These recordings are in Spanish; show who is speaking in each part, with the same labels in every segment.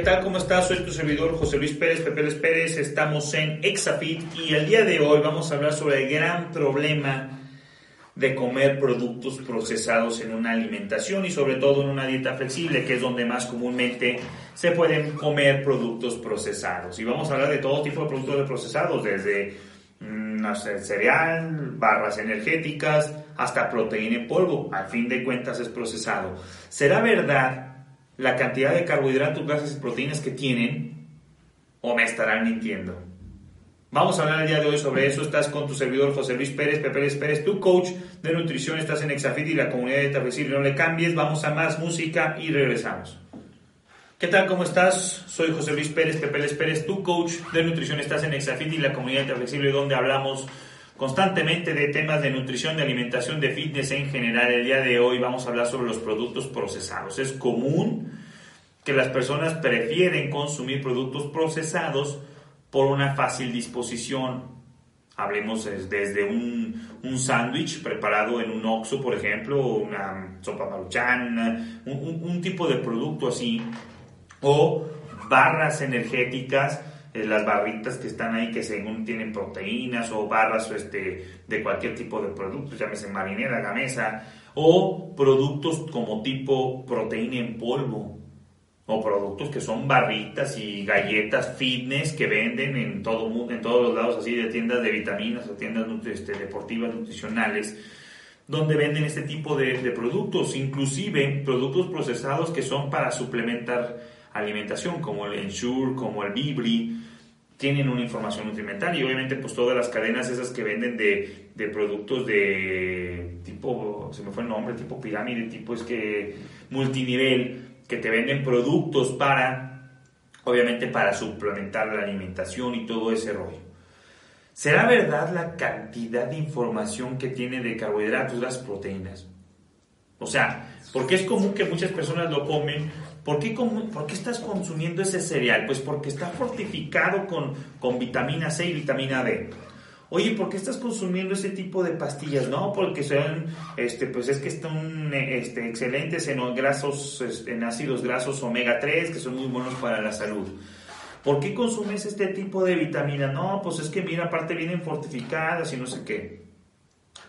Speaker 1: ¿Qué tal? ¿Cómo estás? Soy tu servidor José Luis Pérez, Pepe Pérez. Estamos en Exafit y el día de hoy vamos a hablar sobre el gran problema de comer productos procesados en una alimentación y sobre todo en una dieta flexible, que es donde más comúnmente se pueden comer productos procesados. Y vamos a hablar de todo tipo de productos procesados, desde mm, no sé, cereal, barras energéticas, hasta proteína en polvo. Al fin de cuentas es procesado. ¿Será verdad la cantidad de carbohidratos, grasas y proteínas que tienen o me estarán mintiendo? Vamos a hablar el día de hoy sobre eso. Estás con tu servidor José Luis Pérez, Pepe Pérez Pérez, tu coach de nutrición. Estás en Exafit y la comunidad de Flexible. No le cambies. Vamos a más música y regresamos. ¿Qué tal? ¿Cómo estás? Soy José Luis Pérez, Pepe Pérez Pérez, tu coach de nutrición. Estás en Exafit y la comunidad de Flexible donde hablamos constantemente de temas de nutrición, de alimentación, de fitness en general. El día de hoy vamos a hablar sobre los productos procesados. Es común que las personas prefieren consumir productos procesados por una fácil disposición. Hablemos desde un, un sándwich preparado en un oxo, por ejemplo, una sopa maruchan, un, un, tipo de producto así, o barras energéticas, eh, las barritas que están ahí que según tienen proteínas o barras este, de cualquier tipo de producto, llámese marinera, gamesa, o productos como tipo proteína en polvo, o productos que son barritas y galletas fitness que venden en todo en todos los lados así de tiendas de vitaminas o tiendas este, deportivas nutricionales donde venden este tipo de, productos, inclusive productos procesados que son para suplementar alimentación, como el Ensure, como el Bibri, tienen una información nutrimental y obviamente pues todas las cadenas esas que venden de, de productos de tipo, se me fue el nombre, tipo pirámide, tipo es que multinivel, que te venden productos para, obviamente para suplementar la alimentación y todo ese rollo. ¿Será verdad la cantidad de información que tiene de carbohidratos, las proteínas? O sea, porque es común que muchas personas lo comen. ¿Por qué, ¿Por qué estás consumiendo ese cereal? Pues porque está fortificado con, con vitamina C y vitamina D. Oye, ¿por qué estás consumiendo ese tipo de pastillas? No, porque son, este, pues es que están este, excelentes en grasos, en ácidos grasos omega 3, que son muy buenos para la salud. ¿Por qué consumes este tipo de vitamina? No, pues es que mira, aparte vienen fortificadas y no sé qué.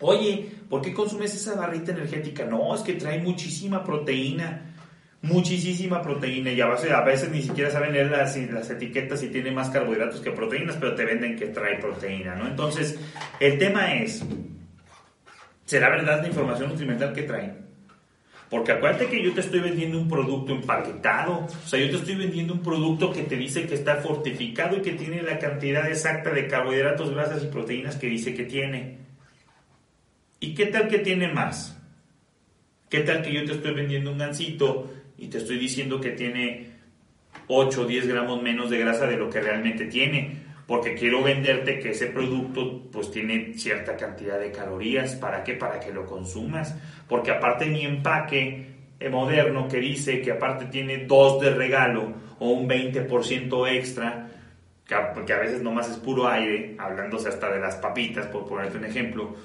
Speaker 1: Oye, ¿por qué consumes esa barrita energética? No, es que trae muchísima proteína muchísima proteína y a veces, a veces ni siquiera saben leer las, las etiquetas si tiene más carbohidratos que proteínas, pero te venden que trae proteína, ¿no? Entonces, el tema es, ¿será verdad la información nutrimental que trae? Porque acuérdate que yo te estoy vendiendo un producto empaquetado, o sea, yo te estoy vendiendo un producto que te dice que está fortificado y que tiene la cantidad exacta de carbohidratos, grasas y proteínas que dice que tiene. ¿Y qué tal que tiene más? ¿Qué tal que yo te estoy vendiendo un gansito y te estoy diciendo que tiene 8 o 10 gramos menos de grasa de lo que realmente tiene, porque quiero venderte que ese producto pues tiene cierta cantidad de calorías, ¿para qué? Para que lo consumas, porque aparte mi empaque moderno que dice que aparte tiene dos de regalo o un 20% extra, que a, que a veces nomás es puro aire, hablándose hasta de las papitas, por ponerte un ejemplo,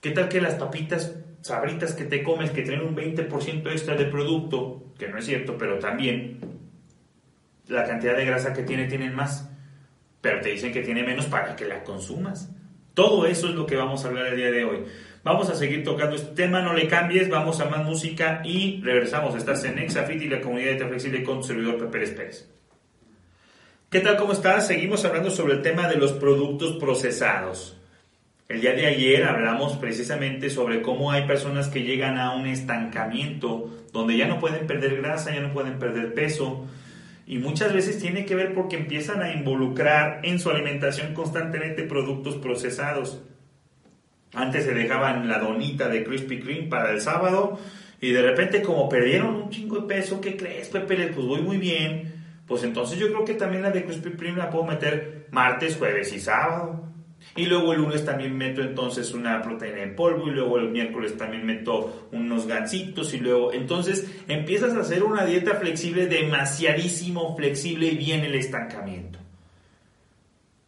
Speaker 1: ¿qué tal que las papitas sabritas que te comes que tienen un 20% extra de producto, que no es cierto, pero también la cantidad de grasa que tiene tienen más, pero te dicen que tiene menos para que la consumas. Todo eso es lo que vamos a hablar el día de hoy. Vamos a seguir tocando este tema, no le cambies, vamos a más música y regresamos. Estás en Exafit y la comunidad de Flexible con tu servidor Pepe Pérez Pérez. ¿Qué tal? ¿Cómo estás? Seguimos hablando sobre el tema de los productos procesados. El día de ayer hablamos precisamente sobre cómo hay personas que llegan a un estancamiento donde ya no pueden perder grasa, ya no pueden perder peso. Y muchas veces tiene que ver porque empiezan a involucrar en su alimentación constantemente productos procesados. Antes se dejaban la donita de Krispy Kreme para el sábado y de repente como perdieron un chingo de peso, ¿qué crees, Pepe? Pues voy muy bien. Pues entonces yo creo que también la de Krispy Kreme la puedo meter martes, jueves y sábado. Y luego el lunes también meto entonces una proteína en polvo y luego el miércoles también meto unos gansitos y luego entonces empiezas a hacer una dieta flexible demasiadísimo flexible y viene el estancamiento.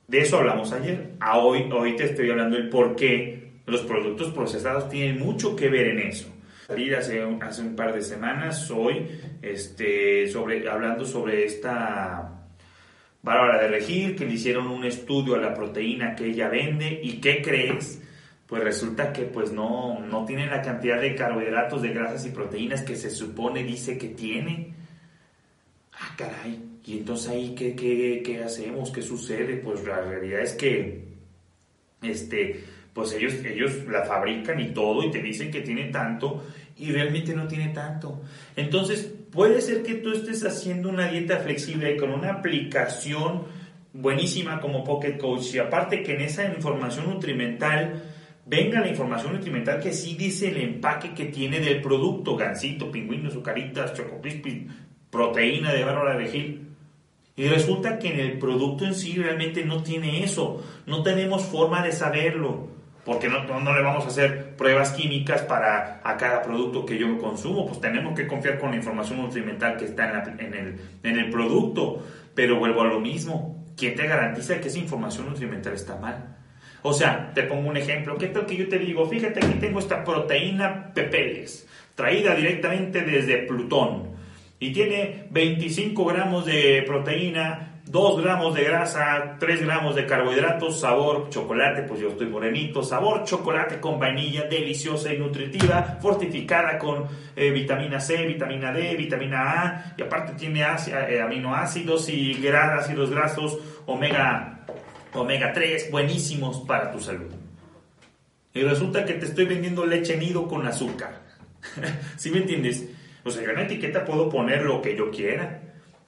Speaker 1: De eso hablamos ayer. A hoy, hoy te estoy hablando del por qué los productos procesados tienen mucho que ver en eso. Hace, hace un par de semanas, hoy, este, sobre, hablando sobre esta Bárbara de Regir, que le hicieron un estudio a la proteína que ella vende y ¿qué crees? Pues resulta que pues no, no la cantidad de carbohidratos, de grasas y proteínas que se supone dice que tiene. Ah, caray. Y entonces ahí, ¿qué, qué, qué hacemos? ¿Qué sucede? Pues la realidad es que, este, pues ellos, ellos la fabrican y todo y te dicen que tiene tanto y realmente no tiene tanto. Entonces, puede ser que tú estés haciendo una dieta flexible con una aplicación buenísima como Pocket Coach y aparte que en esa información nutrimental venga la información nutrimental que sí dice el empaque que tiene del producto, gansito, pingüino, azucaritas, chocopispis, proteína de barra de gil. Y resulta que en el producto en sí realmente no tiene eso. No tenemos forma de saberlo porque no, no, le vamos a hacer pruebas químicas para a cada producto que yo consumo, pues tenemos que confiar con la información nutrimental que está en, el, en el producto, pero vuelvo a lo mismo, ¿quién te garantiza que esa información nutrimental está mal? O sea, te pongo un ejemplo, ¿qué tal que yo te digo, fíjate aquí tengo esta proteína Pepeles, traída directamente desde Plutón, y tiene 25 gramos de proteína 2 gramos de grasa, 3 gramos de carbohidratos, sabor chocolate, pues yo estoy morenito, sabor chocolate con vainilla, deliciosa y nutritiva, fortificada con eh, vitamina C, vitamina D, vitamina A, y aparte tiene eh, aminoácidos y ácidos grasos omega, omega 3, buenísimos para tu salud. Y resulta que te estoy vendiendo leche nido con azúcar. ¿Sí me entiendes? O sea, yo en la etiqueta puedo poner lo que yo quiera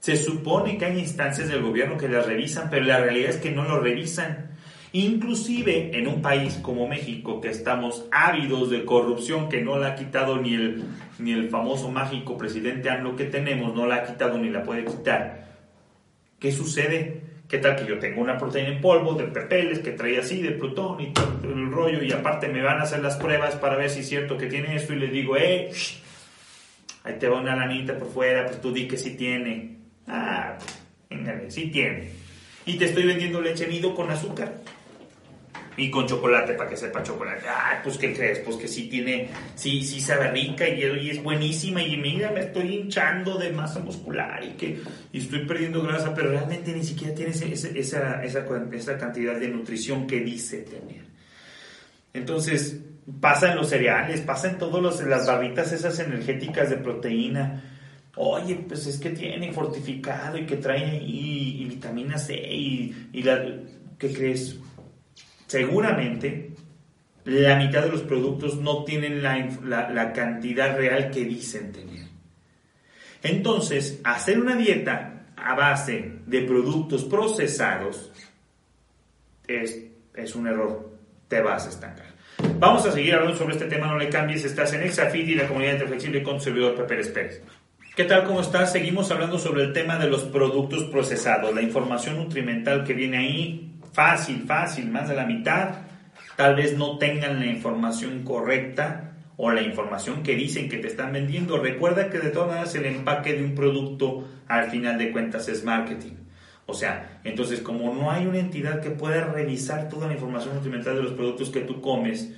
Speaker 1: se supone que hay instancias del gobierno que las revisan, pero la realidad es que no lo revisan. Inclusive en un país como México, que estamos ávidos de corrupción, que no la ha quitado ni el, ni el famoso mágico presidente AMLO que tenemos, no la ha quitado ni la puede quitar. ¿Qué sucede? ¿Qué tal que yo tengo una proteína en polvo de pepeles que trae así, de Plutón y todo el rollo, y aparte me van a hacer las pruebas para ver si es cierto que tiene esto, y les digo, eh, ahí te va una lanita por fuera, pues tú di que sí tiene. Ah, sí tiene. Y te estoy vendiendo leche nido con azúcar. Y con chocolate, para que sepa chocolate. Ah, pues ¿qué crees? Pues que sí tiene, sí, sí sabe rica y, es buenísima. Y mira, me estoy hinchando de masa muscular y que y estoy perdiendo grasa, pero realmente ni siquiera tiene esa, esa, esa cantidad de nutrición que dice tener. Entonces, pasa en los cereales, pasa en todas las barritas esas energéticas de proteína Oye, pues es que tiene fortificado y que trae y, vitamina C y, la, ¿qué crees? Seguramente la mitad de los productos no tienen la, la cantidad real que dicen tener. Entonces, hacer una dieta a base de productos procesados es, es un error, te vas a estancar. Vamos a seguir hablando sobre este tema, no le cambies, estás en Exafit y la comunidad flexible con su servidor Pepe Pérez. ¿Qué tal? ¿Cómo estás? Seguimos hablando sobre el tema de los productos procesados, la información nutrimental que viene ahí, fácil, fácil, más de la mitad, tal vez no tengan la información correcta o la información que dicen que te están vendiendo. Recuerda que de todas maneras el empaque de un producto al final de cuentas es marketing. O sea, entonces como no hay una entidad que pueda revisar toda la información nutrimental de los productos que tú comes,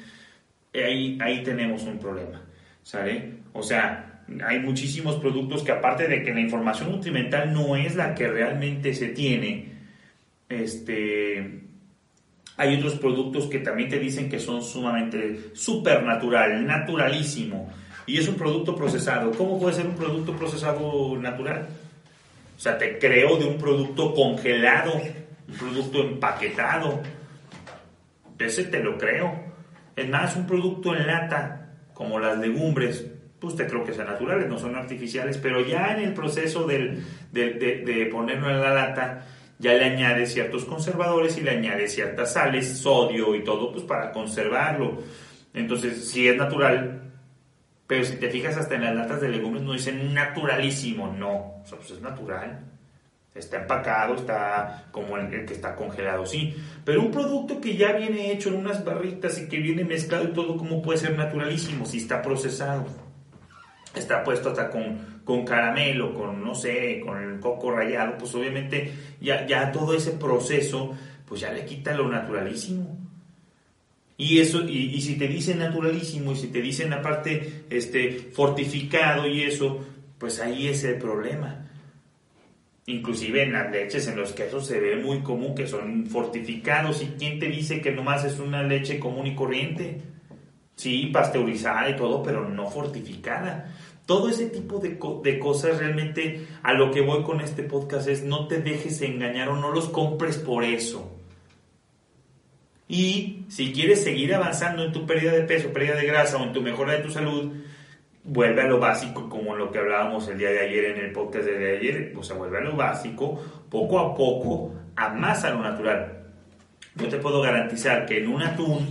Speaker 1: ahí, ahí tenemos un problema. ¿Sale? O sea, hay muchísimos productos que aparte de que la información nutrimental no es la que realmente se tiene, este, hay otros productos que también te dicen que son sumamente supernatural, naturalísimo, y es un producto procesado. ¿Cómo puede ser un producto procesado natural? O sea, te creo de un producto congelado, un producto empaquetado. Ese te lo creo. Es más, un producto en lata, como las legumbres, pues te creo que sean naturales, no son artificiales, pero ya en el proceso de, ponerlo en la lata, ya le añades ciertos conservadores y le añades ciertas sales, sodio y todo, pues para conservarlo. Entonces, si es natural, pero si te fijas hasta en las latas de legumbres no dicen naturalísimo, no, o pues es natural. Está empacado, está como el que está congelado, sí. Pero un producto que ya viene hecho en unas barritas y que viene mezclado y todo, ¿cómo puede ser naturalísimo si está procesado? Está puesto hasta con, con caramelo, con, no sé, con el coco rallado, pues obviamente ya, ya todo ese proceso, pues ya le quita lo naturalísimo. Y eso, y, si te dicen naturalísimo, y si te dicen aparte este, fortificado y eso, pues ahí es el problema. Inclusive en las leches, en los quesos se ve muy común que son fortificados. ¿Y quién te dice que nomás es una leche común y corriente? Sí, pasteurizada y todo, pero no fortificada. Todo ese tipo de, de, cosas realmente a lo que voy con este podcast es no te dejes engañar o no los compres por eso. Y si quieres seguir avanzando en tu pérdida de peso, pérdida de grasa o en tu mejora de tu salud, vuelve a lo básico, como lo que hablábamos el día de ayer en el podcast de ayer, o sea, vuelve a lo básico, poco a poco, a a lo natural. Yo te puedo garantizar que en un atún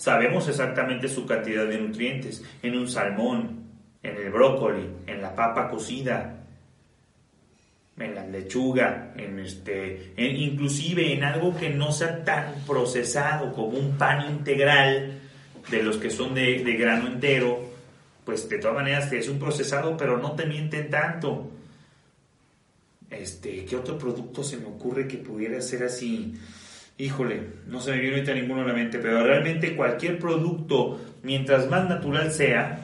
Speaker 1: sabemos exactamente su cantidad de nutrientes, en un salmón, en el brócoli, en la papa cocida, en la lechuga, en este, inclusive en algo que no sea tan procesado como un pan integral de los que son de, grano entero, pues de todas maneras es un procesado, pero no te mienten tanto. Este, ¿qué otro producto se me ocurre que pudiera ser así? Híjole, no se me viene ahorita ninguno a la mente, pero realmente cualquier producto, mientras más natural sea,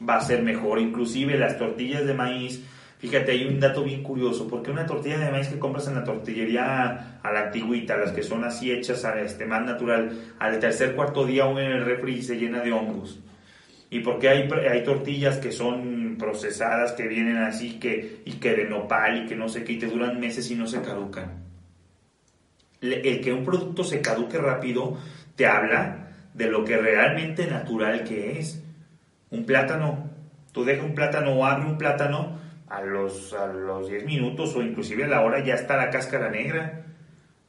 Speaker 1: va a ser mejor. Inclusive las tortillas de maíz, Fíjate, hay un dato bien curioso, porque una tortilla de maíz que compras en la tortillería a la antigüita, las que son así hechas a este, más natural, al tercer cuarto día aún en el refri se llena de hongos. Y porque hay, hay tortillas que son procesadas, que vienen así, que, y que de nopal y que no sé qué, y te duran meses y no se caducan. El que un producto se caduque rápido te habla de lo que realmente natural que es. Un plátano, tú dejas un plátano o abre un plátano a los, a los 10 minutos o inclusive a la hora ya está la cáscara negra.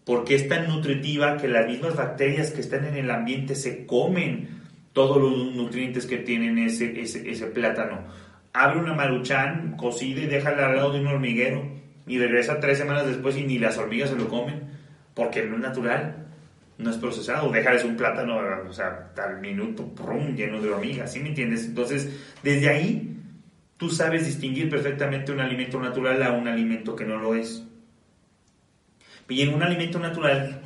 Speaker 1: Porque es tan nutritiva que las mismas bacterias que están en el ambiente se comen todos los nutrientes que tienen ese, ese, plátano. Abre una maruchan cocida y déjala al lado de un hormiguero y regresa tres semanas después y ni las hormigas se lo comen porque no es natural, no es procesado. Dejas un plátano, o sea, al minuto, lleno de hormigas, ¿sí me entiendes? Entonces, desde ahí tú sabes distinguir perfectamente un alimento natural a un alimento que no lo es. Y en un alimento natural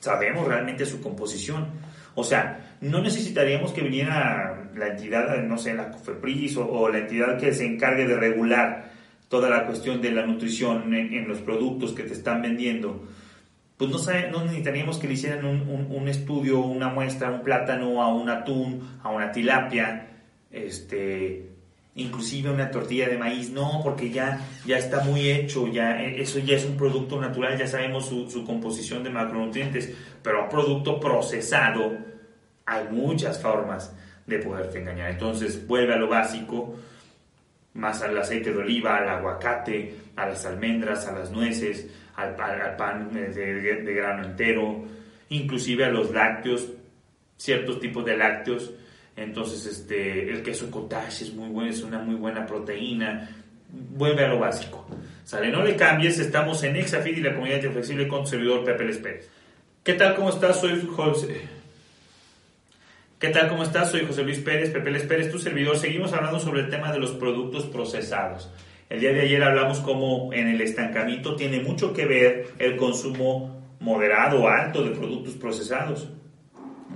Speaker 1: sabemos realmente su composición. O sea, no necesitaríamos que viniera la entidad, no sé, la COFEPRIS o, la entidad que se encargue de regular toda la cuestión de la nutrición en, los productos que te están vendiendo. Pues no, no necesitaríamos que le hicieran un, un estudio, una muestra, un plátano, a un atún, a una tilapia, este, inclusive una tortilla de maíz, no, porque ya, ya está muy hecho, ya, eso ya es un producto natural, ya sabemos su, composición de macronutrientes, pero un producto procesado, hay muchas formas de poderte engañar. Entonces, vuelve a lo básico, más al aceite de oliva, al aguacate, a las almendras, a las nueces, al, pan de, grano entero, inclusive a los lácteos, ciertos tipos de lácteos, entonces, este, el queso cottage es muy bueno, es una muy buena proteína. Vuelve a lo básico. Sale, no le cambies, estamos en Exafid y la comunidad flexible con tu servidor Pepe Les. ¿Qué tal, cómo estás? Soy José. ¿Qué tal, cómo estás? Soy José Luis Pérez, Pepe Les tu servidor. Seguimos hablando sobre el tema de los productos procesados. El día de ayer hablamos cómo en el estancamiento tiene mucho que ver el consumo moderado o alto de productos procesados.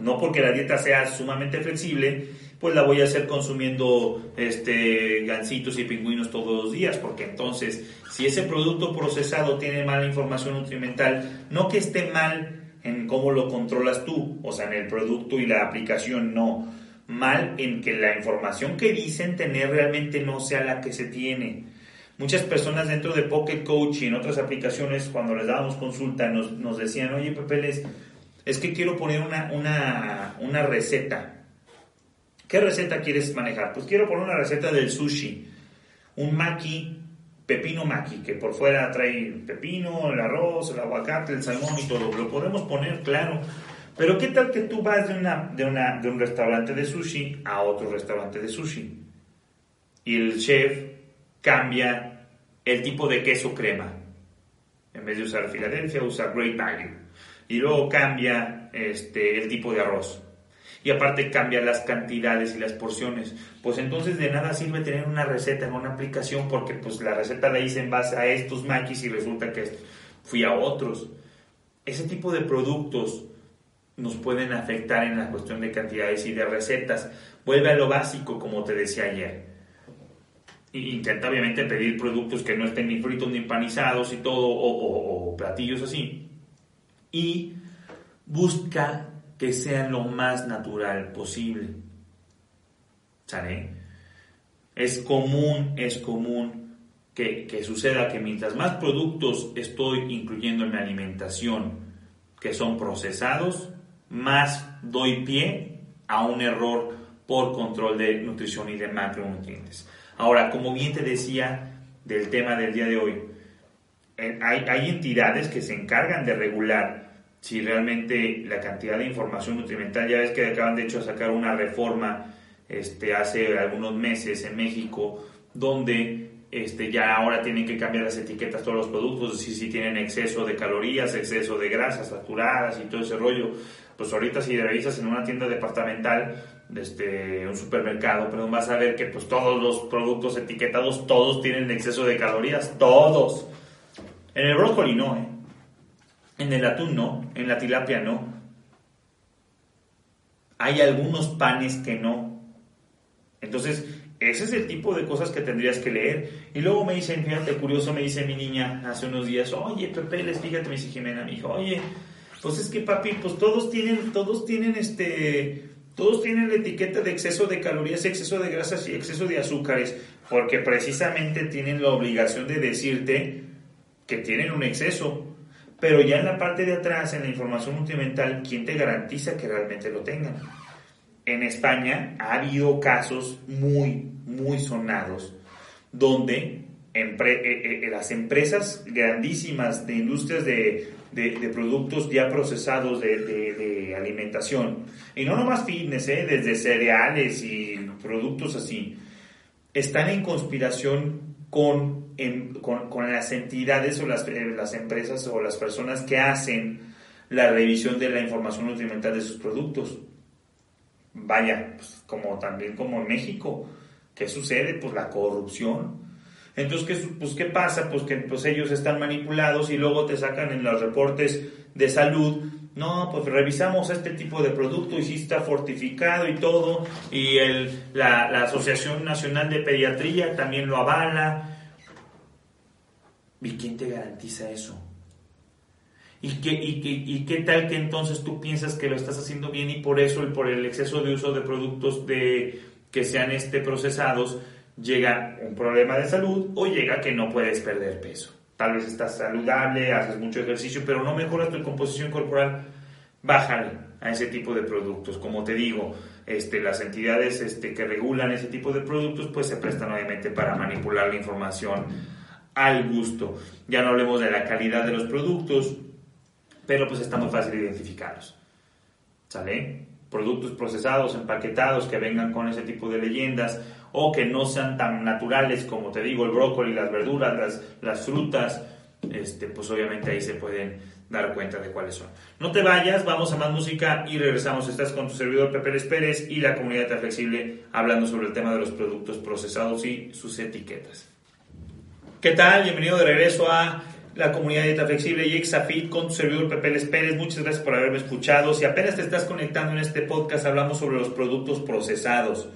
Speaker 1: No porque la dieta sea sumamente flexible, pues la voy a hacer consumiendo este gansitos y pingüinos todos los días, porque entonces si ese producto procesado tiene mala información nutrimental, no que esté mal en cómo lo controlas tú, o sea, en el producto y la aplicación, no, mal en que la información que dicen tener realmente no sea la que se tiene. Muchas personas dentro de Pocket Coach y en otras aplicaciones, cuando les dábamos consulta, nos, decían, oye, Pepe, les, es que quiero poner una, receta. ¿Qué receta quieres manejar? Pues quiero poner una receta del sushi. Un maki pepino maqui, que por fuera trae pepino, el arroz, el aguacate, el salmón y todo. Lo podemos poner, claro. Pero ¿qué tal que tú vas de, una, de, una, de un restaurante de sushi a otro restaurante de sushi? Y el chef cambia el tipo de queso crema. En vez de usar Filadelfia, usa Great Value. Y luego cambia este, el tipo de arroz y aparte cambia las cantidades y las porciones. Pues entonces de nada sirve tener una receta en una aplicación porque pues la receta la hice en base a estos maquis y resulta que fui a otros. Ese tipo de productos nos pueden afectar en la cuestión de cantidades y de recetas. Vuelve a lo básico, como te decía ayer. Intenta obviamente pedir productos que no estén ni fritos ni empanizados y todo, o, platillos así. Y busca que sean lo más natural posible. ¿Sale? Es común, es común que, que, suceda que mientras más productos estoy incluyendo en mi alimentación que son procesados, más doy pie a un error por control de nutrición y de macronutrientes. Ahora, como bien te decía del tema del día de hoy, eh, hay, hay entidades que se encargan de regular si realmente la cantidad de información nutrimental, ya ves que acaban de hecho sacar una reforma este, hace algunos meses en México, donde este, ya ahora tienen que cambiar las etiquetas todos los productos, si, si tienen exceso de calorías, exceso de grasas saturadas y todo ese rollo. Pues ahorita si revisas en una tienda departamental, este, un supermercado, perdón, vas a ver que pues todos los productos etiquetados, todos tienen exceso de calorías, todos. En el brócoli no, ¿eh? En el atún no, en la tilapia no. Hay algunos panes que no. Entonces, ese es el tipo de cosas que tendrías que leer. Y luego me dicen, fíjate, curioso, me dice mi niña hace unos días, oye, Pepe, les fíjate, me dice Jimena, mi hijo, oye, pues es que papi, pues todos tienen, todos tienen este, todos tienen la etiqueta de exceso de calorías, exceso de grasas y exceso de azúcares, porque precisamente tienen la obligación de decirte que tienen un exceso. Pero ya en la parte de atrás, en la información nutrimental, ¿quién te garantiza que realmente lo tengan? En España ha habido casos muy, muy sonados donde eh, eh, eh, las empresas grandísimas de industrias de, productos ya procesados de, alimentación, y no nomás fitness, desde cereales y productos así, están en conspiración con con, las entidades o las, eh, las empresas o las personas que hacen la revisión de la información nutrimental de sus productos. Vaya, pues, como también como en México, ¿qué sucede? Pues la corrupción. Entonces, ¿qué, pues, ¿qué pasa? Pues que pues, ellos están manipulados y luego te sacan en los reportes de salud. No, pues revisamos este tipo de producto y sí está fortificado y todo. Y el, la, la Asociación Nacional de Pediatría también lo avala ¿Y quién te garantiza eso? ¿Y qué, y, qué, tal que entonces tú piensas que lo estás haciendo bien y por eso, por el exceso de uso de productos de, que sean este, procesados, llega un problema de salud o llega que no puedes perder peso? Tal vez estás saludable, haces mucho ejercicio, pero no mejoras tu composición corporal. Bájale a ese tipo de productos. Como te digo, este, las entidades este, que regulan ese tipo de productos pues se prestan obviamente para manipular la información al gusto. Ya no hablemos de la calidad de los productos, pero pues está muy fácil identificarlos. ¿Sale? Productos procesados, empaquetados, que vengan con ese tipo de leyendas o que no sean tan naturales como te digo, el brócoli, las verduras, las, frutas, este, pues obviamente ahí se pueden dar cuenta de cuáles son. No te vayas, vamos a más música y regresamos. Estás con tu servidor Pepe Les Pérez y la comunidad flexible hablando sobre el tema de los productos procesados y sus etiquetas. ¿Qué tal? Bienvenido de regreso a la comunidad dieta flexible y Exafit con tu servidor Pepe Les Pérez. Muchas gracias por haberme escuchado. Si apenas te estás conectando en este podcast, hablamos sobre los productos procesados.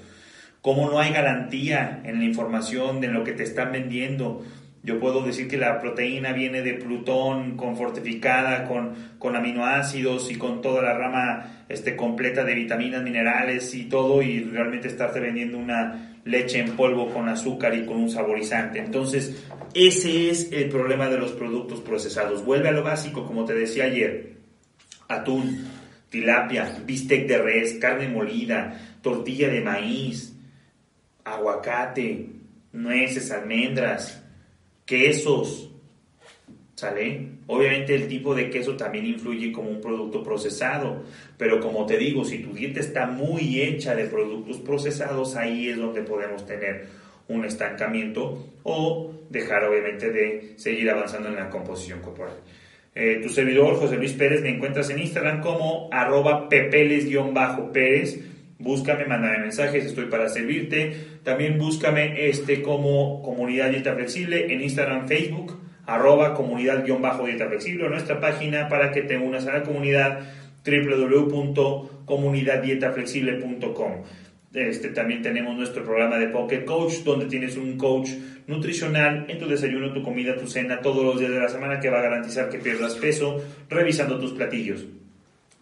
Speaker 1: Cómo no hay garantía en la información de lo que te están vendiendo. Yo puedo decir que la proteína viene de Plutón, con fortificada, con, con aminoácidos y con toda la rama este, completa de vitaminas, minerales y todo, y realmente estarte vendiendo una leche en polvo con azúcar y con un saborizante. Entonces, ese es el problema de los productos procesados. Vuelve a lo básico, como te decía ayer. Atún, tilapia, bistec de res, carne molida, tortilla de maíz, aguacate, nueces, almendras, quesos, ¿sale? Obviamente el tipo de queso también influye como un producto procesado, pero como te digo, si tu dieta está muy hecha de productos procesados, ahí es donde podemos tener un estancamiento o dejar obviamente de seguir avanzando en la composición corporal. Eh, tu servidor José Luis Pérez me encuentras en Instagram como arroba pepeles-pérez. Búscame, mándame mensajes, estoy para servirte. También búscame este como Comunidad Dieta Flexible en Instagram, Facebook, arroba comunidad-dieta flexible, nuestra página para que te unas a la comunidad www.comunidaddietaflexible.com. Este, también tenemos nuestro programa de Pocket Coach, donde tienes un coach nutricional en tu desayuno, tu comida, tu cena, todos los días de la semana que va a garantizar que pierdas peso revisando tus platillos.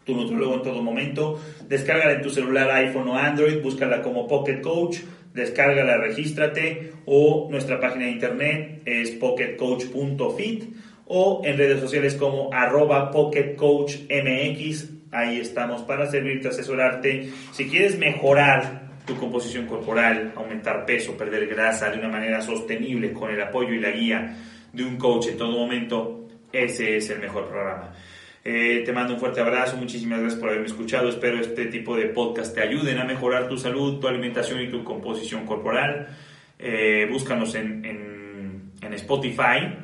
Speaker 1: Tu nutrólogo en todo momento. Descárgala en tu celular, iPhone o Android, búscala como Pocket Coach, descárgala, regístrate o nuestra página de internet es pocketcoach.fit o en redes sociales como arroba pocketcoachmx. Ahí estamos para servirte, asesorarte. Si quieres mejorar tu composición corporal, aumentar peso, perder grasa de una manera sostenible con el apoyo y la guía de un coach en todo momento, ese es el mejor programa. Eh, te mando un fuerte abrazo, muchísimas gracias por haberme escuchado. Espero este tipo de podcast te ayuden a mejorar tu salud, tu alimentación y tu composición corporal. Eh, búscanos en, en, en Spotify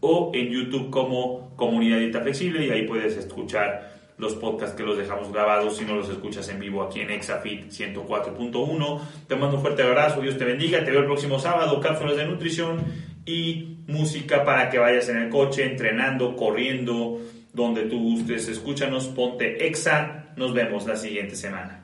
Speaker 1: o en YouTube como Comunidad Dieta Flexible y ahí puedes escuchar los podcasts que los dejamos grabados si no los escuchas en vivo aquí en Exafit 104.1. Te mando un fuerte abrazo, Dios te bendiga, te veo el próximo sábado, cápsulas de nutrición y música para que vayas en el coche, entrenando, corriendo, donde tú gustes, escúchanos, ponte Exa, nos vemos la siguiente semana.